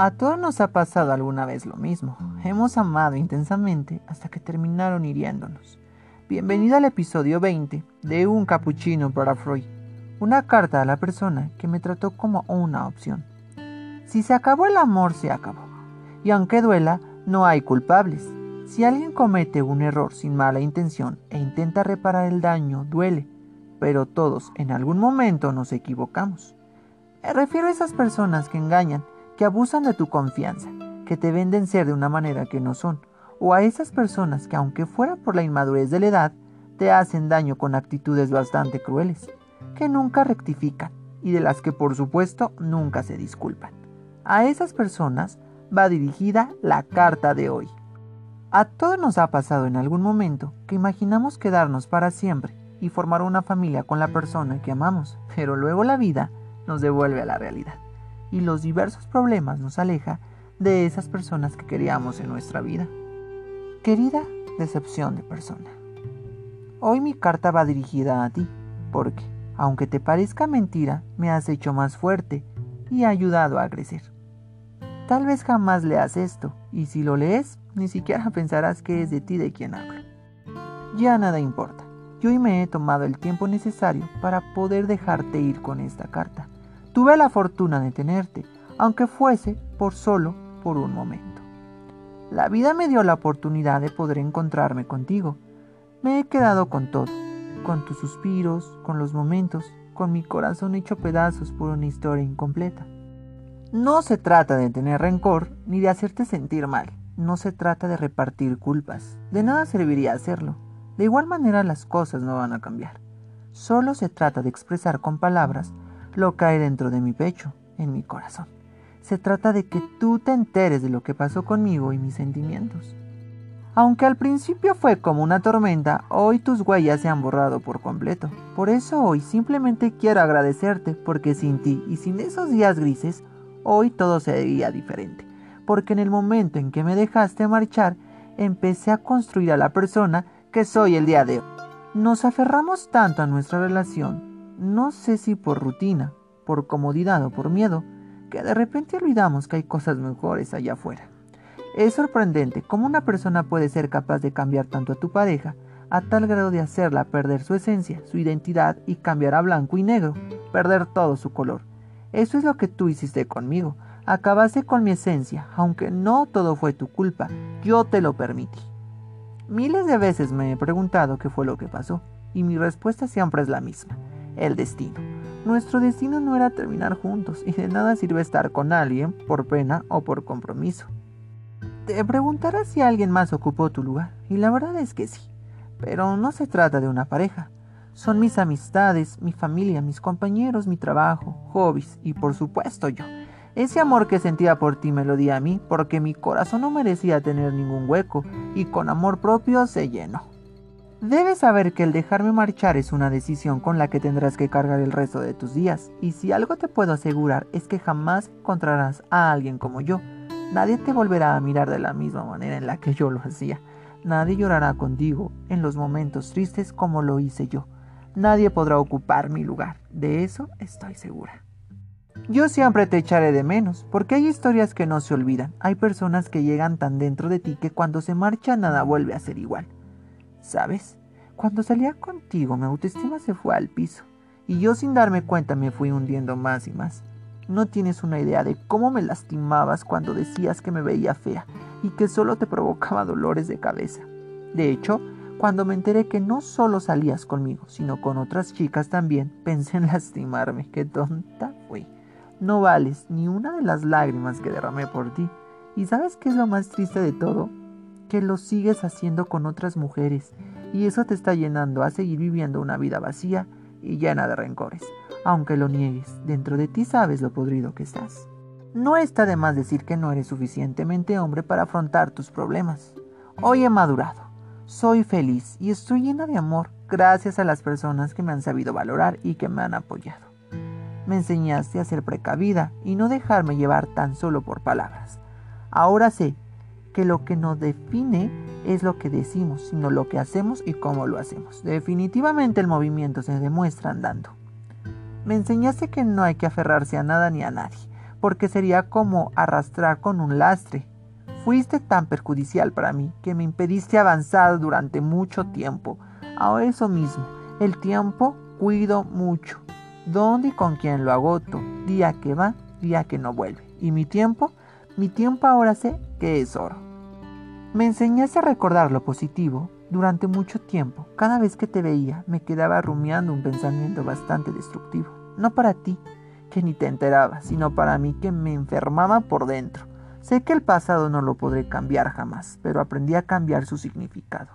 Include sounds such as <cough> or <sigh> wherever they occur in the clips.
A todos nos ha pasado alguna vez lo mismo. Hemos amado intensamente hasta que terminaron hiriéndonos. Bienvenido al episodio 20 de Un capuchino para Freud. Una carta a la persona que me trató como una opción. Si se acabó el amor, se acabó. Y aunque duela, no hay culpables. Si alguien comete un error sin mala intención e intenta reparar el daño, duele. Pero todos en algún momento nos equivocamos. Me refiero a esas personas que engañan que abusan de tu confianza, que te venden ser de una manera que no son, o a esas personas que aunque fuera por la inmadurez de la edad, te hacen daño con actitudes bastante crueles, que nunca rectifican y de las que por supuesto nunca se disculpan. A esas personas va dirigida la carta de hoy. A todos nos ha pasado en algún momento que imaginamos quedarnos para siempre y formar una familia con la persona que amamos, pero luego la vida nos devuelve a la realidad y los diversos problemas nos aleja de esas personas que queríamos en nuestra vida. Querida decepción de persona, hoy mi carta va dirigida a ti, porque, aunque te parezca mentira, me has hecho más fuerte y ayudado a crecer. Tal vez jamás leas esto, y si lo lees, ni siquiera <laughs> pensarás que es de ti de quien hablo. Ya nada importa, yo hoy me he tomado el tiempo necesario para poder dejarte ir con esta carta Tuve la fortuna de tenerte, aunque fuese por solo por un momento. La vida me dio la oportunidad de poder encontrarme contigo. Me he quedado con todo, con tus suspiros, con los momentos, con mi corazón hecho pedazos por una historia incompleta. No se trata de tener rencor ni de hacerte sentir mal. No se trata de repartir culpas. De nada serviría hacerlo. De igual manera las cosas no van a cambiar. Solo se trata de expresar con palabras lo hay dentro de mi pecho, en mi corazón. Se trata de que tú te enteres de lo que pasó conmigo y mis sentimientos. Aunque al principio fue como una tormenta, hoy tus huellas se han borrado por completo. Por eso hoy simplemente quiero agradecerte porque sin ti y sin esos días grises, hoy todo sería diferente. Porque en el momento en que me dejaste marchar, empecé a construir a la persona que soy el día de hoy. Nos aferramos tanto a nuestra relación no sé si por rutina, por comodidad o por miedo, que de repente olvidamos que hay cosas mejores allá afuera. Es sorprendente cómo una persona puede ser capaz de cambiar tanto a tu pareja a tal grado de hacerla perder su esencia, su identidad y cambiar a blanco y negro, perder todo su color. Eso es lo que tú hiciste conmigo. Acabaste con mi esencia, aunque no todo fue tu culpa, yo te lo permití. Miles de veces me he preguntado qué fue lo que pasó, y mi respuesta siempre es la misma el destino. Nuestro destino no era terminar juntos y de nada sirve estar con alguien por pena o por compromiso. Te preguntarás si alguien más ocupó tu lugar y la verdad es que sí, pero no se trata de una pareja. Son mis amistades, mi familia, mis compañeros, mi trabajo, hobbies y por supuesto yo. Ese amor que sentía por ti me lo di a mí porque mi corazón no merecía tener ningún hueco y con amor propio se llenó. Debes saber que el dejarme marchar es una decisión con la que tendrás que cargar el resto de tus días, y si algo te puedo asegurar es que jamás encontrarás a alguien como yo. Nadie te volverá a mirar de la misma manera en la que yo lo hacía. Nadie llorará contigo en los momentos tristes como lo hice yo. Nadie podrá ocupar mi lugar, de eso estoy segura. Yo siempre te echaré de menos, porque hay historias que no se olvidan, hay personas que llegan tan dentro de ti que cuando se marcha nada vuelve a ser igual. ¿Sabes? Cuando salía contigo mi autoestima se fue al piso y yo sin darme cuenta me fui hundiendo más y más. No tienes una idea de cómo me lastimabas cuando decías que me veía fea y que solo te provocaba dolores de cabeza. De hecho, cuando me enteré que no solo salías conmigo, sino con otras chicas también, pensé en lastimarme. Qué tonta fui. No vales ni una de las lágrimas que derramé por ti. ¿Y sabes qué es lo más triste de todo? Que lo sigues haciendo con otras mujeres y eso te está llenando a seguir viviendo una vida vacía y llena de rencores. Aunque lo niegues, dentro de ti sabes lo podrido que estás. No está de más decir que no eres suficientemente hombre para afrontar tus problemas. Hoy he madurado, soy feliz y estoy llena de amor gracias a las personas que me han sabido valorar y que me han apoyado. Me enseñaste a ser precavida y no dejarme llevar tan solo por palabras. Ahora sé que lo que nos define es lo que decimos, sino lo que hacemos y cómo lo hacemos. Definitivamente el movimiento se demuestra andando. Me enseñaste que no hay que aferrarse a nada ni a nadie, porque sería como arrastrar con un lastre. Fuiste tan perjudicial para mí que me impediste avanzar durante mucho tiempo. Ahora eso mismo, el tiempo cuido mucho. ¿Dónde y con quién lo agoto? Día que va, día que no vuelve. ¿Y mi tiempo? Mi tiempo ahora sé que es oro. Me enseñaste a recordar lo positivo durante mucho tiempo. Cada vez que te veía me quedaba rumiando un pensamiento bastante destructivo. No para ti, que ni te enteraba, sino para mí que me enfermaba por dentro. Sé que el pasado no lo podré cambiar jamás, pero aprendí a cambiar su significado.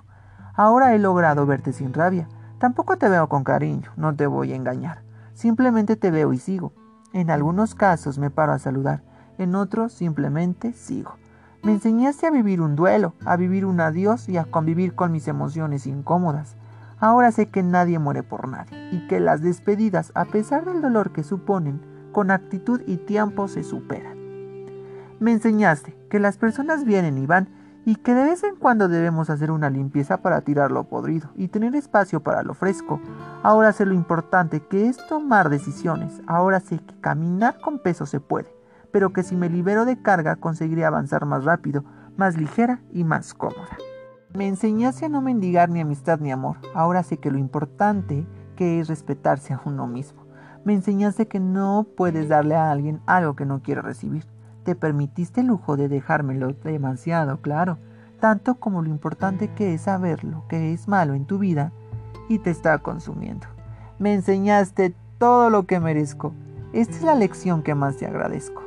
Ahora he logrado verte sin rabia. Tampoco te veo con cariño, no te voy a engañar. Simplemente te veo y sigo. En algunos casos me paro a saludar, en otros simplemente sigo. Me enseñaste a vivir un duelo, a vivir un adiós y a convivir con mis emociones incómodas. Ahora sé que nadie muere por nadie y que las despedidas, a pesar del dolor que suponen, con actitud y tiempo se superan. Me enseñaste que las personas vienen y van y que de vez en cuando debemos hacer una limpieza para tirar lo podrido y tener espacio para lo fresco. Ahora sé lo importante que es tomar decisiones. Ahora sé que caminar con peso se puede pero que si me libero de carga conseguiré avanzar más rápido, más ligera y más cómoda. Me enseñaste a no mendigar ni amistad ni amor. Ahora sé que lo importante que es respetarse a uno mismo. Me enseñaste que no puedes darle a alguien algo que no quiere recibir. Te permitiste el lujo de dejármelo demasiado claro, tanto como lo importante que es saber lo que es malo en tu vida y te está consumiendo. Me enseñaste todo lo que merezco. Esta es la lección que más te agradezco.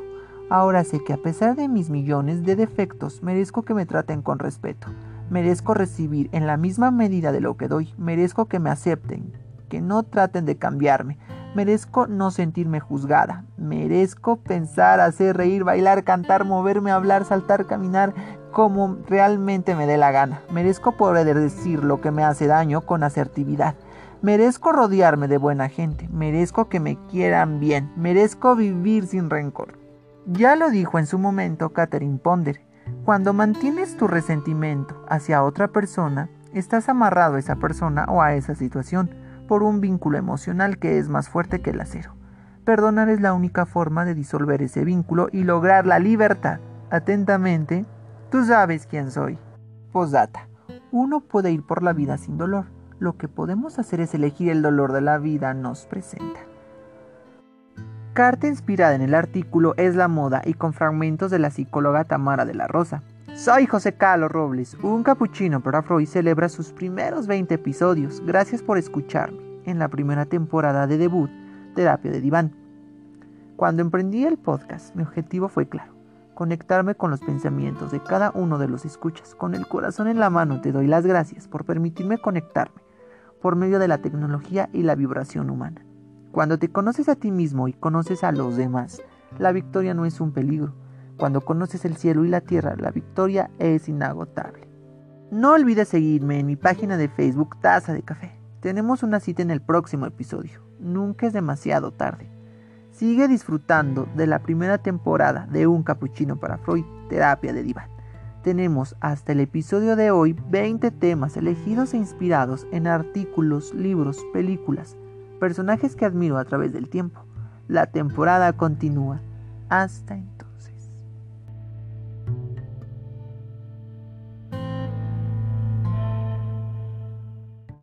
Ahora sé que a pesar de mis millones de defectos, merezco que me traten con respeto. Merezco recibir en la misma medida de lo que doy. Merezco que me acepten, que no traten de cambiarme. Merezco no sentirme juzgada. Merezco pensar, hacer reír, bailar, cantar, moverme, hablar, saltar, caminar como realmente me dé la gana. Merezco poder decir lo que me hace daño con asertividad. Merezco rodearme de buena gente. Merezco que me quieran bien. Merezco vivir sin rencor. Ya lo dijo en su momento Catherine Ponder, cuando mantienes tu resentimiento hacia otra persona, estás amarrado a esa persona o a esa situación por un vínculo emocional que es más fuerte que el acero. Perdonar es la única forma de disolver ese vínculo y lograr la libertad. Atentamente, tú sabes quién soy. Posdata. Uno puede ir por la vida sin dolor. Lo que podemos hacer es elegir el dolor de la vida nos presenta carta inspirada en el artículo Es la moda y con fragmentos de la psicóloga Tamara de la Rosa. Soy José Carlos Robles, un capuchino para Freud celebra sus primeros 20 episodios. Gracias por escucharme en la primera temporada de debut, Terapia de Diván. Cuando emprendí el podcast, mi objetivo fue claro, conectarme con los pensamientos de cada uno de los escuchas. Con el corazón en la mano te doy las gracias por permitirme conectarme por medio de la tecnología y la vibración humana. Cuando te conoces a ti mismo y conoces a los demás, la victoria no es un peligro. Cuando conoces el cielo y la tierra, la victoria es inagotable. No olvides seguirme en mi página de Facebook Taza de Café. Tenemos una cita en el próximo episodio. Nunca es demasiado tarde. Sigue disfrutando de la primera temporada de Un Capuchino para Freud, Terapia de Diván. Tenemos hasta el episodio de hoy 20 temas elegidos e inspirados en artículos, libros, películas, personajes que admiro a través del tiempo. La temporada continúa. Hasta entonces.